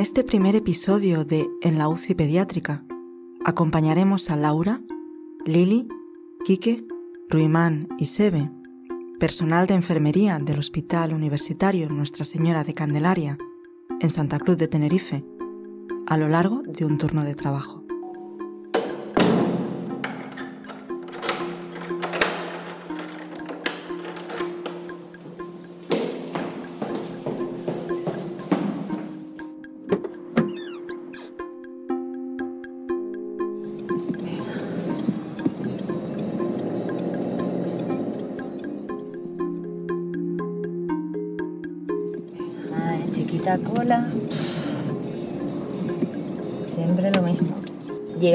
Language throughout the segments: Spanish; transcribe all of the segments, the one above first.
En este primer episodio de En la UCI pediátrica acompañaremos a Laura, Lili, Quique, Ruimán y Sebe, personal de enfermería del Hospital Universitario Nuestra Señora de Candelaria, en Santa Cruz de Tenerife, a lo largo de un turno de trabajo.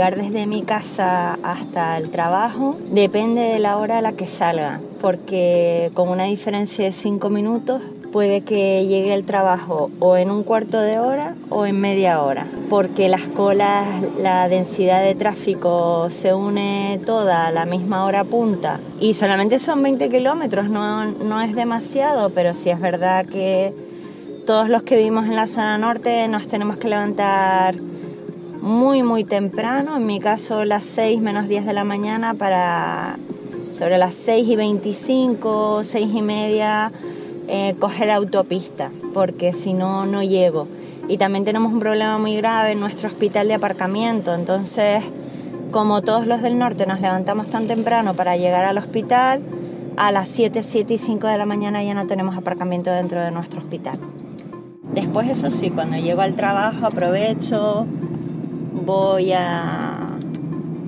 Llegar desde mi casa hasta el trabajo depende de la hora a la que salga, porque con una diferencia de 5 minutos puede que llegue al trabajo o en un cuarto de hora o en media hora, porque las colas, la densidad de tráfico se une toda a la misma hora punta. Y solamente son 20 kilómetros, no, no es demasiado, pero sí es verdad que todos los que vivimos en la zona norte nos tenemos que levantar muy muy temprano, en mi caso las 6 menos 10 de la mañana para sobre las 6 y 25, 6 y media eh, coger autopista, porque si no, no llego. Y también tenemos un problema muy grave en nuestro hospital de aparcamiento, entonces como todos los del norte nos levantamos tan temprano para llegar al hospital, a las 7, 7 y 5 de la mañana ya no tenemos aparcamiento dentro de nuestro hospital. Después, eso sí, cuando llego al trabajo aprovecho, voy a,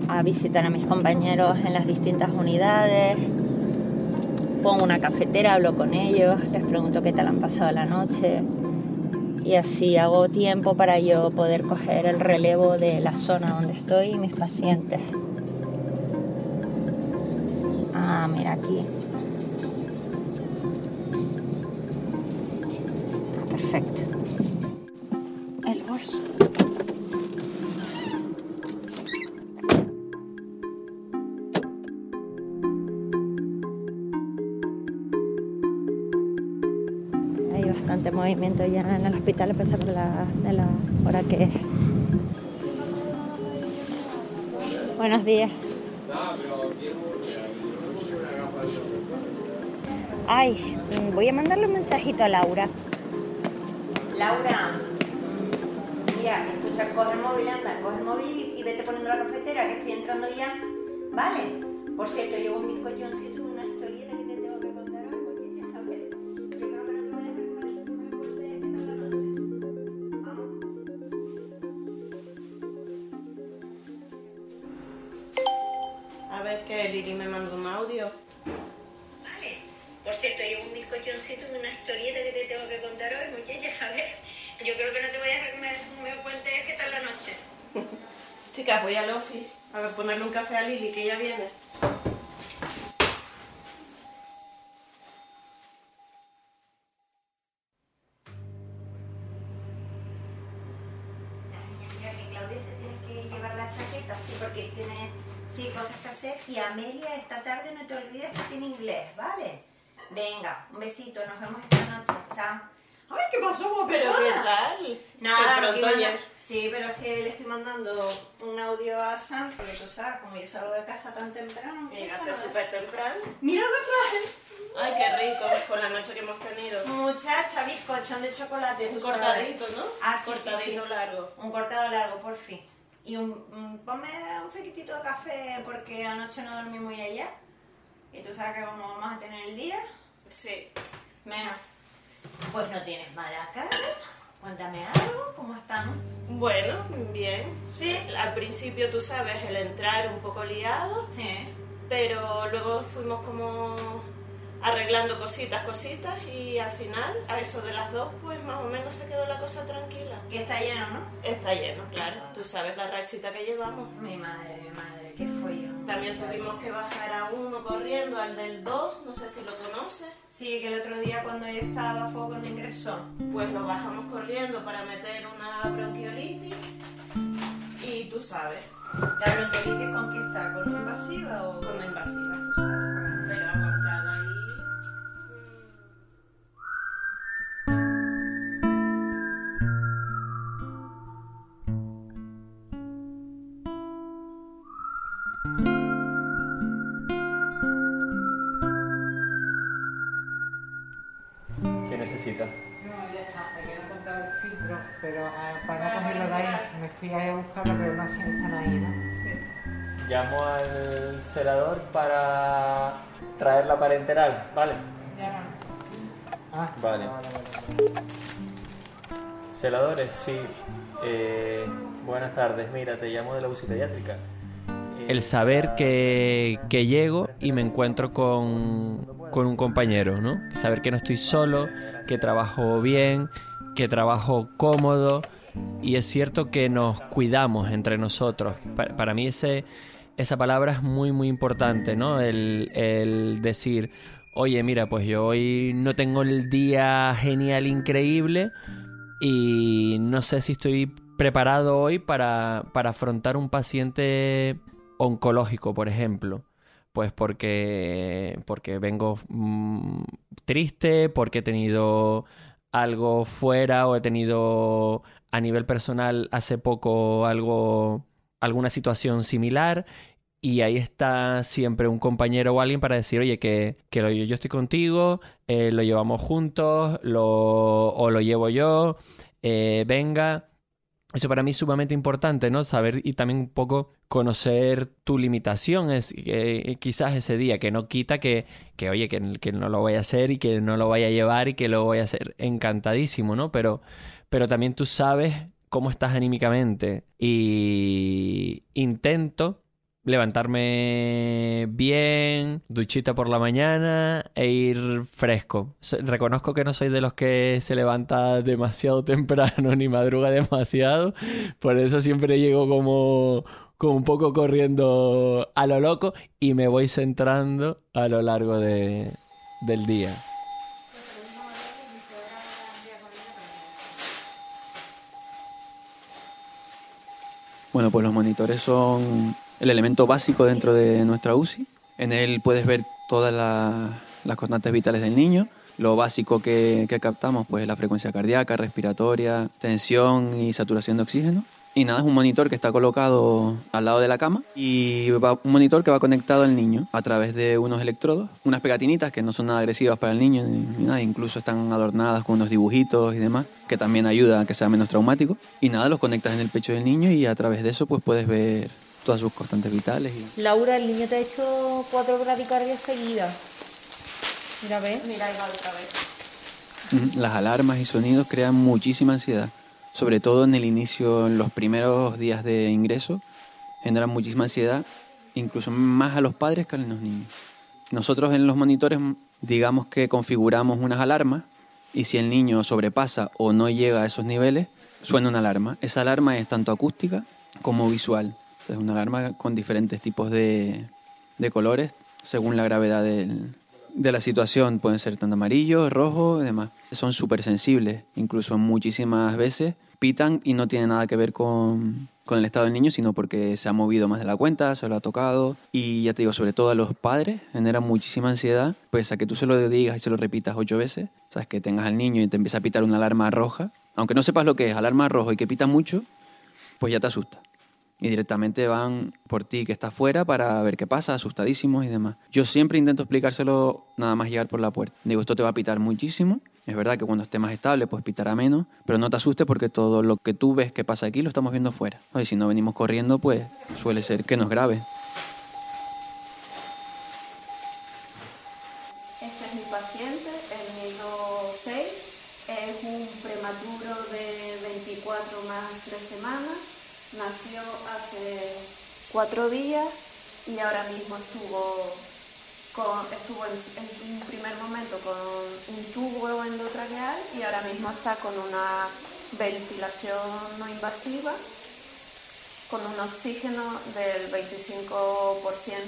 a visitar a mis compañeros en las distintas unidades, pongo una cafetera, hablo con ellos, les pregunto qué tal han pasado la noche y así hago tiempo para yo poder coger el relevo de la zona donde estoy y mis pacientes. Ah, mira aquí. En el hospital a pesar de la, de la hora que es. Buenos días. Ay, voy a mandarle un mensajito a Laura. Laura, mira, escucha, coge el móvil, anda, coge el móvil y vete poniendo la cafetera, que estoy entrando ya. Vale. Por cierto, llevo un bizcochoncito, creo que no te voy a dejar que me, me cuentes qué tal la noche. Chicas, voy al office a ver, ponerle un café a Lili, que ya viene. Mira que Claudia se tiene que llevar la chaqueta, sí, porque tiene sí, cosas que hacer. Y Amelia, esta tarde no te olvides que tiene inglés, ¿vale? Venga, un besito, nos vemos esta noche. Chao. ¡Ay, qué pasó, Pero qué tal. Nada, no pronto ya- Sí, pero es que le estoy mandando un audio a Sam, porque tú sabes, como yo salgo de casa tan temprano. Llegaste súper temprano. Mira lo que traje. Ay, qué rico con la noche que hemos tenido. Muchacha, bizcochón de chocolate. Un tú sabes. cortadito, ¿no? Ah, sí, cortadito sí, sí. largo. Un cortado largo, por fin. Y un, un- ponme un fequitito de café porque anoche no dormí muy allá. Y tú sabes que como vamos a tener el día. Sí. Venga. Pues no tienes mala cara. Cuéntame algo, ¿cómo estamos? Bueno, bien. Sí. Al principio, tú sabes, el entrar un poco liado, ¿Eh? pero luego fuimos como arreglando cositas, cositas y al final, a eso de las dos, pues más o menos se quedó la cosa tranquila. Que está lleno, ¿no? Está lleno, claro. Tú sabes la rachita que llevamos. Mi madre, mi madre, qué follón. También tuvimos que bajar a uno corriendo, al del 2, no sé si lo conoces. Sí, que el otro día cuando yo estaba fue cuando ingresó. Pues lo bajamos corriendo para meter una bronquiolitis y tú sabes, ¿La bronquiolitis con qué está? ¿Con una invasiva o...? con la invasiva, tú sabes, Llamo al celador para traer la parenteral, ¿vale? Ya. Ah, Vale. Celadores, sí. Eh, buenas tardes, mira, te llamo de la UCI pediátrica. Eh, el saber que, que llego y me encuentro con, con un compañero, ¿no? Saber que no estoy solo, que trabajo bien, que trabajo cómodo y es cierto que nos cuidamos entre nosotros. Pa- Para, mí ese, esa palabra es muy, muy importante, ¿no? El, el decir, oye, mira, pues yo hoy no tengo el día genial, increíble y no sé si estoy preparado hoy para, para afrontar un paciente oncológico, por ejemplo. Pues porque, porque vengo mm, triste, porque he tenido algo fuera o he tenido a nivel personal hace poco algo, alguna situación similar y ahí está siempre un compañero o alguien para decir, oye, que, que lo- yo estoy contigo, eh, lo llevamos juntos, lo, o lo llevo yo, eh, venga. Eso para mí es sumamente importante, ¿no? Saber y también un poco conocer tu limitación, es eh, quizás ese día, que no quita que, que oye, que, que no lo vaya a hacer y que no lo vaya a llevar y que lo voy a hacer encantadísimo, ¿no? Pero, pero también tú sabes cómo estás anímicamente y intento levantarme bien, duchita por la mañana e ir fresco. Reconozco que no soy de los que se levanta demasiado temprano ni madruga demasiado, por eso siempre llego como, como un poco corriendo a lo loco y me voy centrando a lo largo de- del día. Bueno, pues los monitores son el elemento básico dentro de nuestra UCI. En él puedes ver todas la- las constantes vitales del niño. Lo básico que, que captamos pues es la frecuencia cardíaca, respiratoria, tensión y saturación de oxígeno. Y nada, es un monitor que está colocado al lado de la cama y va- un monitor que va conectado al niño a través de unos electrodos, unas pegatinitas que no son nada agresivas para el niño ni, ni nada, incluso están adornadas con unos dibujitos y demás, que también ayuda a que sea menos traumático. Y nada, los conectas en el pecho del niño y a través de eso pues puedes ver todas sus constantes vitales. Y... Laura, el niño te ha hecho cuatro bradicardias seguidas. Mira, ¿ves? Mira, otra vez. Las alarmas y sonidos crean muchísima ansiedad, sobre todo en el inicio, en los primeros días de ingreso, generan muchísima ansiedad, incluso más a los padres que a los niños. Nosotros en los monitores, digamos que configuramos unas alarmas y si el niño sobrepasa o no llega a esos niveles, suena una alarma. Esa alarma es tanto acústica como visual. Es una alarma con diferentes tipos de, de colores según la gravedad del, de la situación. Pueden ser tanto amarillo, rojo y demás. Son súper sensibles, incluso muchísimas veces pitan y no tiene nada que ver con, con el estado del niño, sino porque se ha movido más de la cuenta, se lo ha tocado. Y ya te digo, sobre todo a los padres, genera muchísima ansiedad, pues a que tú se lo digas y se lo repitas ocho veces, sabes que tengas al niño y te empieza a pitar una alarma roja, aunque no sepas lo que es alarma roja y que pita mucho, pues ya te asusta. Y directamente van por ti que estás fuera para ver qué pasa, asustadísimos y demás. Yo siempre intento explicárselo nada más llegar por la puerta. Digo, esto te va a pitar muchísimo. Es verdad que cuando esté más estable, pues pitará menos, pero no te asustes porque todo lo que tú ves que pasa aquí lo estamos viendo fuera. Y si no venimos corriendo, pues suele ser que nos grave. Este es mi paciente, el niño 6. Es un prematuro de 24 más 3 semanas. Nació hace 4 días y ahora mismo estuvo, estuvo en, en un primer momento con un tubo endotraqueal y ahora mismo está con una ventilación no invasiva con un oxígeno del 25%.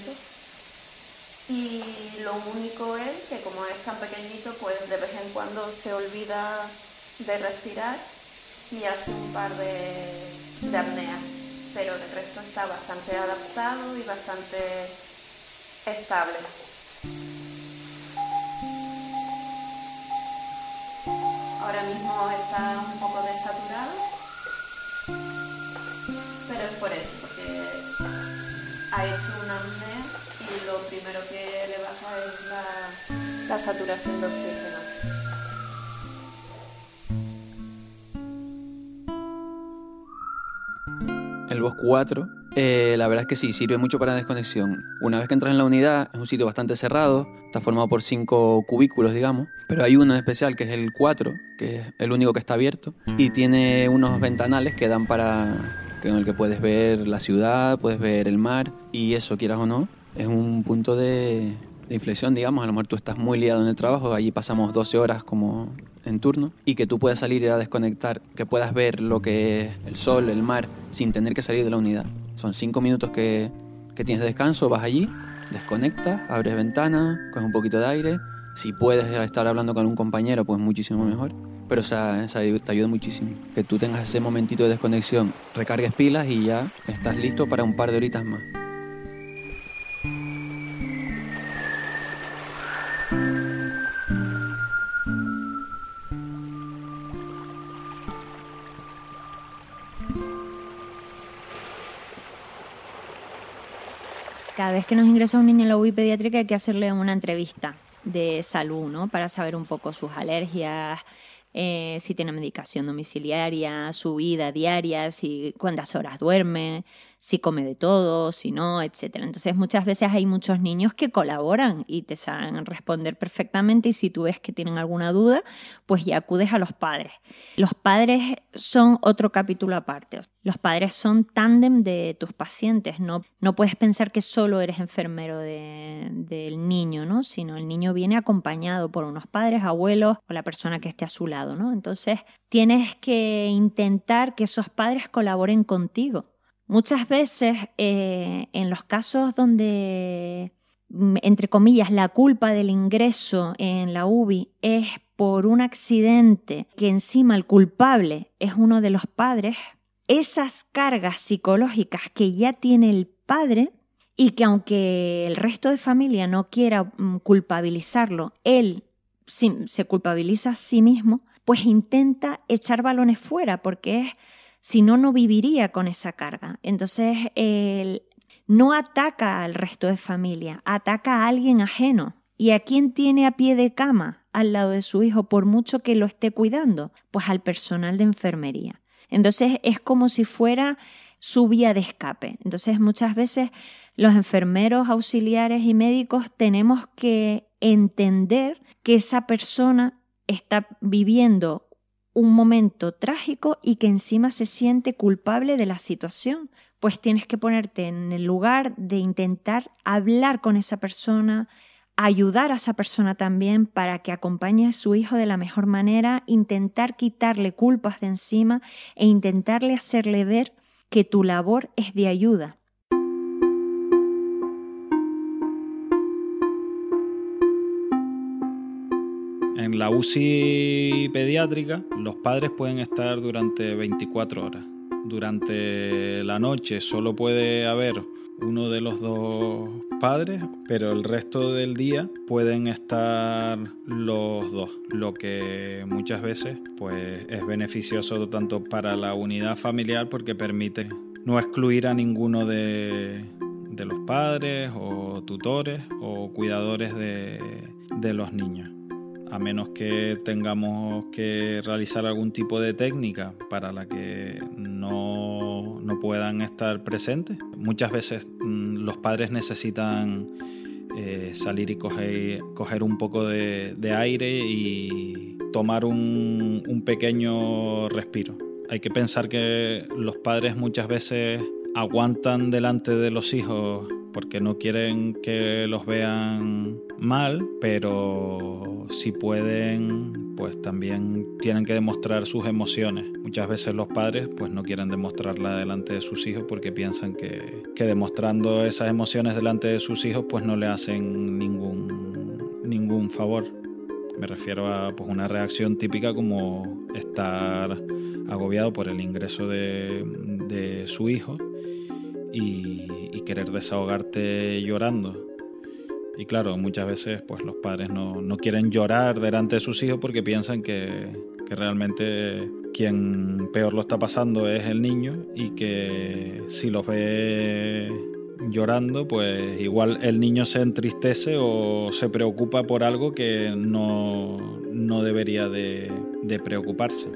Y lo único es que como es tan pequeñito, pues de vez en cuando se olvida de respirar y hace un par de, de apneas. Pero el resto está bastante adaptado y bastante estable. Ahora mismo está un poco desaturado, pero es por eso, porque ha hecho una apnea y lo primero que le baja es la, la saturación de oxígeno. El BOS 4, eh, la verdad es que sí, sirve mucho para desconexión. Una vez que entras en la unidad, es un sitio bastante cerrado, está formado por cinco cubículos, digamos, pero hay uno en especial que es el 4, que es el único que está abierto, y tiene unos ventanales que dan para. que en el que puedes ver la ciudad, puedes ver el mar, y eso, quieras o no, es un punto de, de inflexión, digamos. A lo mejor tú estás muy liado en el trabajo, allí pasamos 12 horas como en turno, y que tú puedas salir a desconectar, que puedas ver lo que es el sol, el mar, sin tener que salir de la unidad. Son 5 minutos que, que tienes de descanso, vas allí, desconectas, abres ventana, coges un poquito de aire. Si puedes estar hablando con un compañero, pues muchísimo mejor. Pero o sea, te ayuda muchísimo. Que tú tengas ese momentito de desconexión, recargues pilas y ya estás listo para un par de horitas más. Cada vez que nos ingresa un niño en la UBI pediátrica hay que hacerle una entrevista de salud, ¿no? Para saber un poco sus alergias, eh, si tiene medicación domiciliaria, su vida diaria, si cuántas horas duerme, si come de todo, si no, etcétera. Entonces muchas veces hay muchos niños que colaboran y te saben responder perfectamente y si tú ves que tienen alguna duda, pues ya acudes a los padres. Los padres son otro capítulo aparte. Los padres son tándem de tus pacientes, no, no puedes pensar que solo eres enfermero de- del niño, ¿no? Sino el niño viene acompañado por unos padres, abuelos o la persona que esté a su lado, ¿no? Entonces tienes que intentar que esos padres colaboren contigo. Muchas veces eh, en los casos donde, mm, entre comillas, la culpa del ingreso en la UBI es por un accidente que encima el culpable es uno de los padres, esas cargas psicológicas que ya tiene el padre y que aunque el resto de familia no quiera mm, culpabilizarlo, él se culpabiliza a sí mismo, pues intenta echar balones fuera porque es si no, no viviría con esa carga. Entonces, él no ataca al resto de familia, ataca a alguien ajeno. ¿Y a quién tiene a pie de cama al lado de su hijo por mucho que lo esté cuidando? Pues al personal de enfermería. Entonces, es como si fuera su vía de escape. Entonces, muchas veces los enfermeros, auxiliares y médicos tenemos que entender que esa persona está viviendo un momento trágico y que encima se siente culpable de la situación, pues tienes que ponerte en el lugar de intentar hablar con esa persona, ayudar a esa persona también para que acompañe a su hijo de la mejor manera, intentar quitarle culpas de encima e intentarle hacerle ver que tu labor es de ayuda. En la UCI pediátrica, los padres pueden estar durante 24 horas. durante la noche solo puede haber uno de los dos padres, pero el resto del día pueden estar los dos, lo que muchas veces pues es beneficioso tanto para la unidad familiar porque permite no excluir a ninguno de, de los padres o tutores o cuidadores de, de los niños a menos que tengamos que realizar algún tipo de técnica para la que no, no puedan estar presentes. Muchas veces mm, los padres necesitan eh, salir y coger, un poco de, de aire y tomar un, un pequeño respiro. Hay que pensar que los padres muchas veces aguantan delante de los hijos porque no quieren que los vean mal, pero si pueden, pues también tienen que demostrar sus emociones. Muchas veces los padres pues no quieren demostrarla delante de sus hijos porque piensan que, que demostrando esas emociones delante de sus hijos pues no le hacen ningún, ningún favor. Me refiero a pues, una reacción típica como estar agobiado por el ingreso de, de su hijo y, y, querer desahogarte llorando. Y claro, muchas veces pues los padres no, no quieren llorar delante de sus hijos porque piensan que, que, realmente quien peor lo está pasando es el niño y que si los ve llorando, pues igual el niño se entristece o se preocupa por algo que no, no debería de, de preocuparse.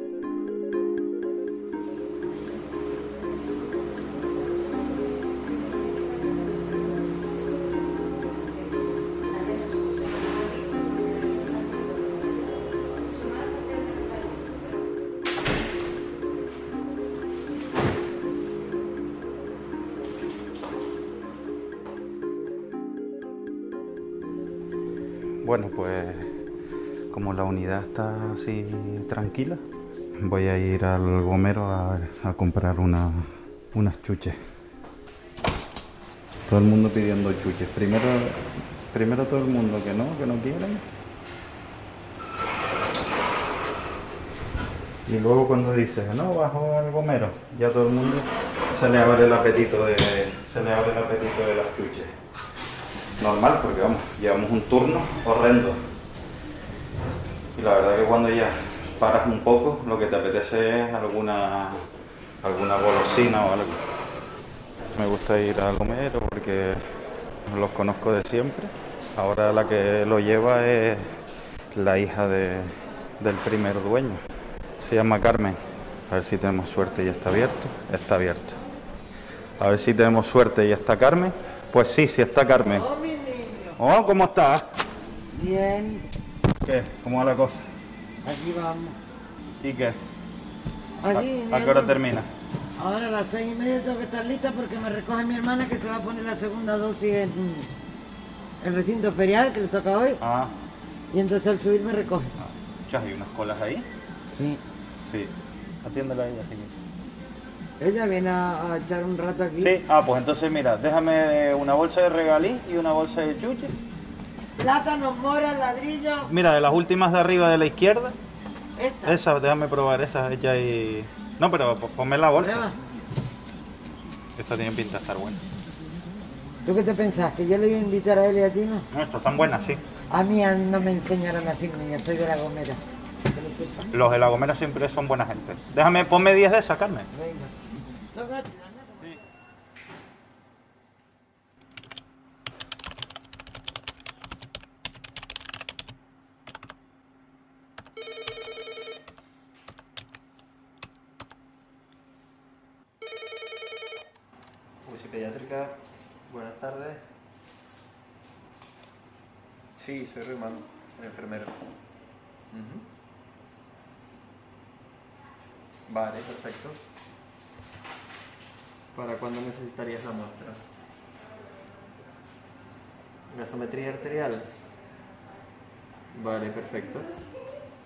Como la unidad está así tranquila, voy a ir al gomero a, comprar una, unas chuches. Todo el mundo pidiendo chuches. Primero, primero todo el mundo que no, que no quieren. Y luego cuando dices, no, bajo al gomero, ya todo el mundo se le abre el apetito de, se le abre el apetito de las chuches normal porque vamos, llevamos un turno horrendo. La verdad que cuando ya paras un poco, lo que te apetece es alguna alguna golosina o algo. Me gusta ir al comero porque los conozco de siempre. Ahora la que lo lleva es la hija de, del primer dueño. Se llama Carmen. A ver si tenemos suerte y está abierto. Está abierto. A ver si tenemos suerte y está Carmen. Pues sí, sí está Carmen. Oh, ¿cómo estás? Bien. ¿Qué? ¿Cómo va la cosa? Aquí vamos. ¿Y qué? Aquí, ¿A, a qué hora termina? Ahora a las seis y media tengo que estar lista porque me recoge mi hermana que se va a poner la segunda dosis en el recinto ferial que le toca hoy. Ah. Y entonces al subir me recoge. ¿Ya hay unas colas ahí? Sí. Sí. Atiéndela a ella, sí. Ella viene a, a, echar un rato aquí. Sí, ah, pues entonces mira, déjame una bolsa de regalí y una bolsa de chuches. Plátanos, mora, ladrillo. Mira, de las últimas de arriba de la izquierda. Esta. Esa, déjame probar esa, ella y... No, pero ponme la bolsa. Prueba. Esta tiene pinta de estar buena. ¿Tú qué te pensás? ¿Que yo le iba a invitar a él y a ti no? No, estas están buenas, sí. A mí no me enseñaron así, niña, soy de la gomera. Los de la gomera siempre son buena gente. Déjame, ponme 10 de esas, Carmen. Venga. Son gratis, Sí. UCI Pediátrica, buenas tardes. Sí, soy Ruimán, el enfermero. Ujú. Vale, perfecto. ¿Para cuándo necesitarías la muestra? ¿Gasometría arterial? Vale, perfecto.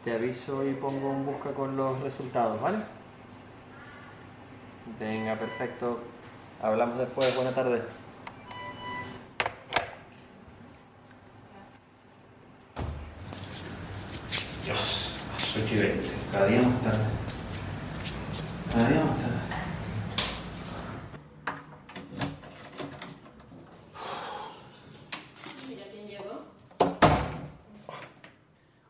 Te aviso y pongo un busca con los resultados, ¿vale? Venga, perfecto. Hablamos después. Buenas tardes. 8 Cada día más tarde. Cada día más tarde. Mira quién llegó.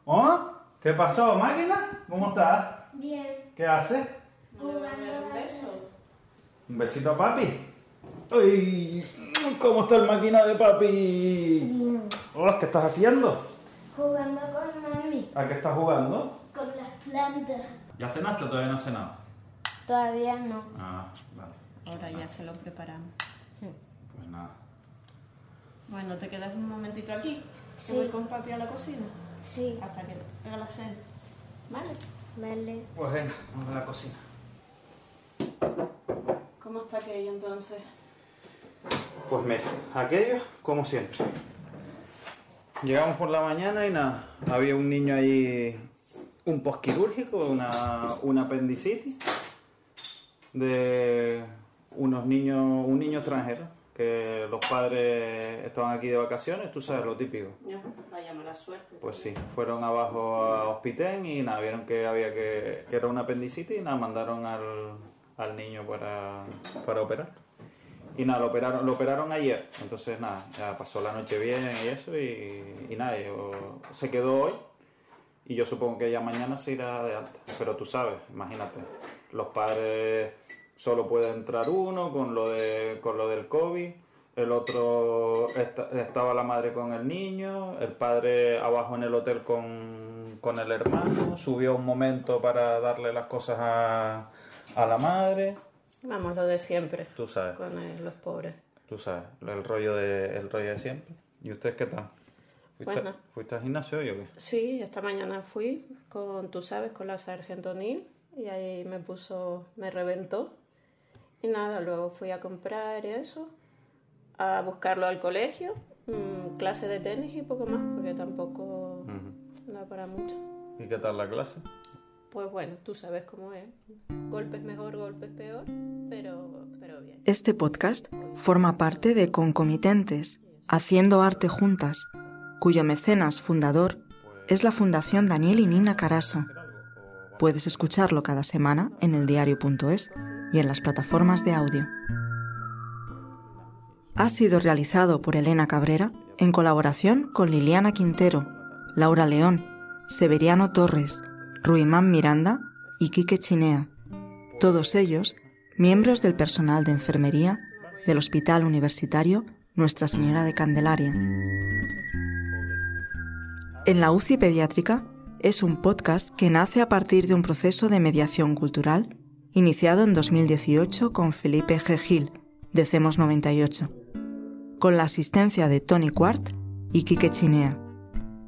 ¿Oh? ¿Qué pasó, máquina? ¿Cómo estás? Bien. ¿Qué haces? Voy a dar un beso. ¿Un besito a papi? ¡Uy! ¿Cómo está el máquina de papi? ¿Qué estás haciendo? Jugando con mami. ¿A qué estás jugando? Plantas. ¿Ya cenaste o todavía no has cenado? Todavía no. Ah, vale. Ahora ya se lo preparamos. Pues nada. Bueno, ¿te quedas un momentito aquí? Sí. ¿Voy con papi a la cocina? Sí. Hasta que haga la cena. ¿Vale? Vale. Pues venga, vamos a la cocina. ¿Cómo está aquello entonces? Pues mira, aquello como siempre. Llegamos por la mañana y nada, había un niño ahí, un posquirúrgico, una, una apendicitis de unos niños, un niño extranjero, que los padres estaban aquí de vacaciones, tú sabes, lo típico. Ya, vaya mala suerte. Pues sí, fueron abajo a Hospitén y nada, vieron que había que, que era una apendicitis y nada, mandaron al, al niño para, para operar. Y nada, lo operaron, lo operaron ayer, entonces nada, ya pasó la noche bien y eso y, y nada, yo- se quedó hoy y yo supongo que ya mañana se irá de alta. Pero tú sabes, imagínate, los padres solo puede entrar uno con lo, de, con lo del COVID, el otro esta- estaba la madre con el niño, el padre abajo en el hotel con, con el hermano, subió un momento para darle las cosas a, a la madre, Vamos, lo de siempre. tú sabes, Con los pobres. tú sabes, el rollo de, el rollo de siempre. ¿Y ustedes qué tal? ¿Fuiste, Bueno. ¿fuiste al gimnasio hoy o qué? Sí, esta mañana fui con, tú sabes, con la sargento Neil y ahí me puso, me reventó. Y nada, luego fui a comprar y eso, a buscarlo al colegio, mm, clase de tenis y poco más, porque tampoco Ujú. da para mucho. ¿Y qué tal la clase? Pues bueno, tú sabes cómo es. Golpes mejor, golpes peor, pero, pero bien. Este podcast forma parte de Concomitentes, Haciendo Arte Juntas, cuyo mecenas fundador es la Fundación Daniel y Nina Caraso. Puedes escucharlo cada semana en eldiario.es y en las plataformas de audio. Ha sido realizado por Elena Cabrera en colaboración con Liliana Quintero, Laura León, Severiano Torres, Ruimán Miranda y Quique Chinea, todos ellos miembros del personal de enfermería del Hospital Universitario Nuestra Señora de Candelaria. En la UCI Pediátrica es un podcast que nace a partir de un proceso de mediación cultural iniciado en 2018 con Felipe G. Gil, de CEMOS 98, con la asistencia de Tony Quart y Quique Chinea,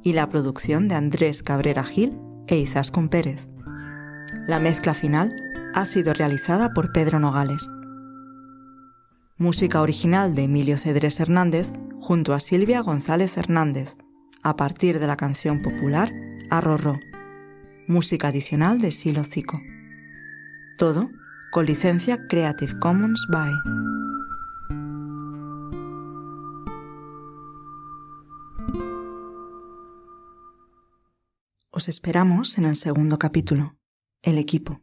y la producción de Andrés Cabrera Gil e Izaskun Pérez. La mezcla final ha sido realizada por Pedro Nogales. Música original de Emilio Cedrés Hernández junto a Silvia González Hernández, a partir de la canción popular Arrorró. Música adicional de Silo Cico. Todo con licencia Creative Commons by. Os esperamos en el segundo capítulo, El equipo.